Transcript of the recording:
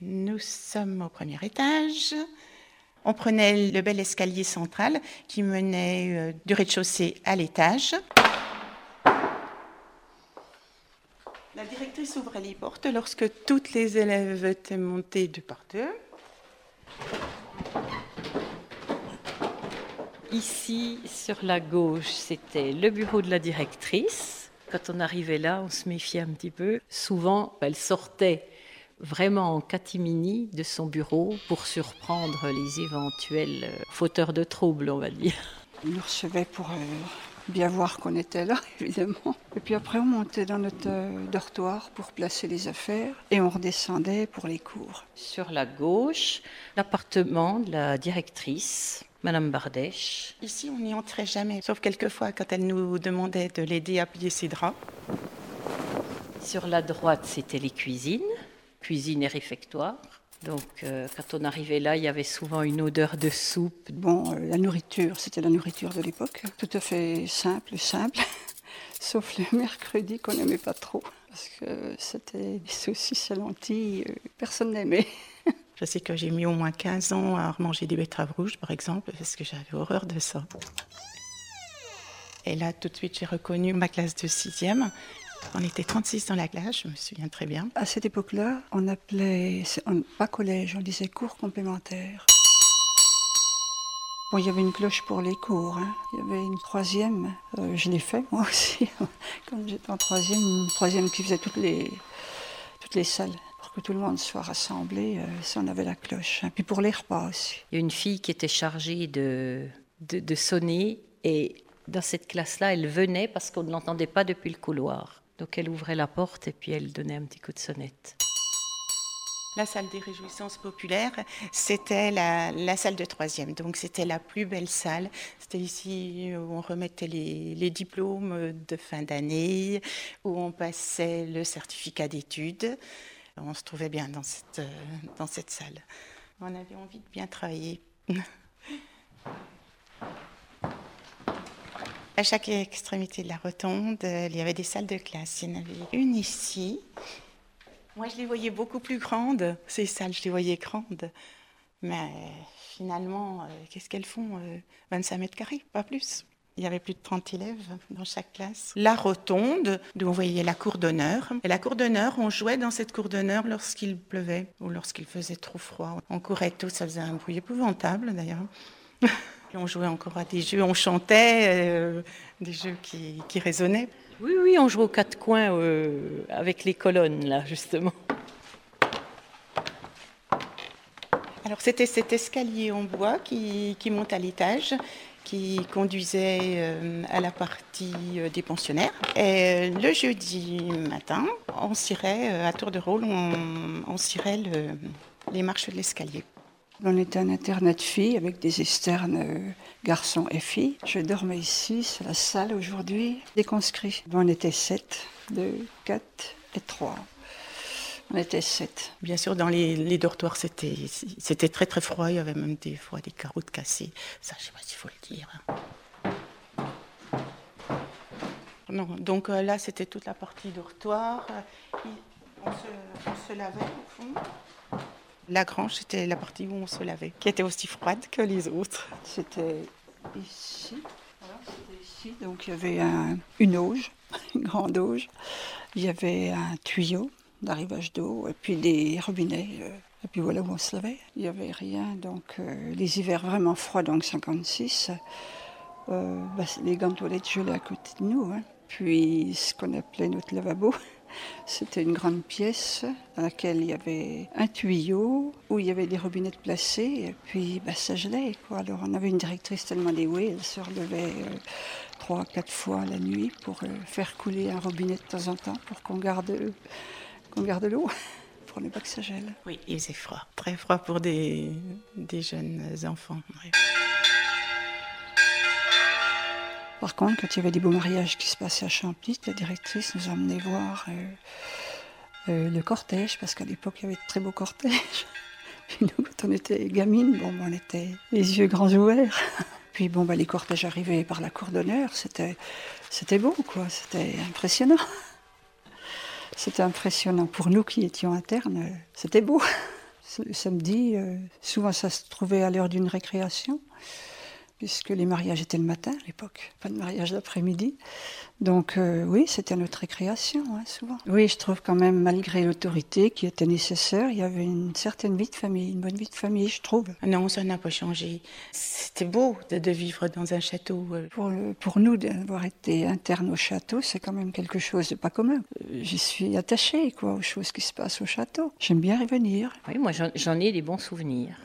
Nous sommes au premier étage. On prenait le bel escalier central qui menait euh, du rez-de-chaussée à l'étage. La directrice ouvrait les portes lorsque toutes les élèves étaient montées deux par deux. Ici, sur la gauche, c'était le bureau de la directrice. Quand on arrivait là, on se méfiait un petit peu. Souvent, elle sortait vraiment en catimini de son bureau pour surprendre les éventuels euh, fauteurs de troubles, on va dire. On nous recevait pour euh, bien voir qu'on était là, évidemment. Et puis après, on montait dans notre euh, dortoir pour placer les affaires et on redescendait pour les cours. Sur la gauche, l'appartement de la directrice. Madame Bardèche. Ici, on n'y entrait jamais, sauf quelquefois quand elle nous demandait de l'aider à plier ses draps. Sur la droite, c'était les cuisines cuisine et réfectoire. Donc, euh, quand on arrivait là, il y avait souvent une odeur de soupe. Bon, euh, la nourriture, c'était la nourriture de l'époque, tout à fait simple, simple, sauf le mercredi qu'on n'aimait pas trop, parce que c'était des saucisses à lentilles, euh, personne n'aimait. Je sais que j'ai mis au moins 15 ans à manger des betteraves rouges, par exemple, parce que j'avais horreur de ça. Et là, tout de suite, j'ai reconnu ma classe de sixième. On était 36 dans la classe, je me souviens très bien. À cette époque-là, on appelait, pas collège, on disait cours complémentaires. Bon, il y avait une cloche pour les cours. Hein. Il y avait une troisième. Euh, je l'ai fait moi aussi. Quand j'étais en troisième, une troisième qui faisait toutes les, toutes les salles pour que tout le monde soit rassemblé. Euh, ça, on avait la cloche. Hein. Puis pour les repas aussi. Il y a une fille qui était chargée de, de, de sonner et dans cette classe-là, elle venait parce qu'on ne l'entendait pas depuis le couloir. Donc elle ouvrait la porte et puis elle donnait un petit coup de sonnette. La salle des réjouissances populaires, c'était la, salle de troisième. Donc c'était la plus belle salle. C'était ici où on remettait les, diplômes de fin d'année, où on passait le certificat d'études. On se trouvait bien dans cette, dans cette salle. On avait envie de bien travailler. À chaque extrémité de la rotonde, euh, il y avait des salles de classe. Il y en avait une ici. Moi, je les voyais beaucoup plus grandes, ces salles, je les voyais grandes. Mais finalement, euh, qu'est-ce qu'elles font 25 euh, mètres carrés, pas plus. Il y avait plus de 30 élèves dans chaque classe. La rotonde, d'où on voyait la cour d'honneur. Et la cour d'honneur, on jouait dans cette cour d'honneur lorsqu'il pleuvait ou lorsqu'il faisait trop froid. On courait tous, ça faisait un bruit épouvantable d'ailleurs. On jouait encore à des jeux, on chantait, euh, des jeux qui, résonnaient. Oui, oui, on jouait aux quatre coins euh, avec les colonnes, là, justement. Alors, c'était cet escalier en bois qui, monte à l'étage, qui conduisait euh, à la partie des pensionnaires. Et le jeudi matin, on cirait, à tour de rôle, on, cirait les marches de l'escalier. On était un internat de filles avec des externes euh, garçons et filles. Je dormais ici, c'est la salle aujourd'hui des. On était sept, deux, quatre et trois. On était sept. Bien sûr, dans les, dortoirs, c'était, très très froid. Il y avait même des fois des carreaux de cassés. Ça, je ne sais pas s'il faut le dire. Non, donc euh, là, c'était toute la partie dortoir. On se lavait au fond. La grange, c'était la partie où on se lavait, qui était aussi froide que les autres. C'était ici. Donc il y avait une auge, une grande auge. Il y avait un tuyau d'arrivage d'eau et puis des robinets. Euh, et puis voilà où on se lavait. Il n'y avait rien. Donc euh, les hivers vraiment froids, donc 56, euh, bah, les gants de toilette gelaient à côté de nous. Hein. Puis ce qu'on appelait notre lavabo. C'était une grande pièce dans laquelle il y avait un tuyau où il y avait des robinets placés et puis bah, ça gelait. Alors on avait une directrice tellement dévouée, elle se relevait euh, trois, quatre fois la nuit pour euh, faire couler un robinet de temps en temps pour qu'on garde l'eau. pour ne pas que ça gèle. Oui, il faisait froid, très froid pour des, jeunes enfants. Par contre, quand il y avait des beaux mariages qui se passaient à Champly, la directrice nous emmenait voir euh, euh, le cortège, parce qu'à l'époque, il y avait de très beaux cortèges. Puis nous, quand on était gamines, bon, on était les yeux grands ouverts. Puis bon, bah, les cortèges arrivaient par la cour d'honneur, c'était, beau, quoi, c'était impressionnant. C'était impressionnant pour nous qui étions internes, c'était beau. samedi. euh, souvent, ça se trouvait à l'heure d'une récréation, puisque les mariages étaient le matin à l'époque, pas de mariage d'après-midi. Donc euh, oui, c'était notre récréation, hein, souvent. Oui, je trouve quand même, malgré l'autorité qui était nécessaire, il y avait une certaine vie de famille, une bonne vie de famille, je trouve. Non, ça n'a pas changé. C'était beau de, de vivre dans un château. euh. Pour, le- pour nous, d'avoir été interne au château, c'est quand même quelque chose de pas commun. Euh, J'y suis attachée quoi, aux choses qui se passent au château. J'aime bien y venir. Oui, moi j'en ai des bons souvenirs.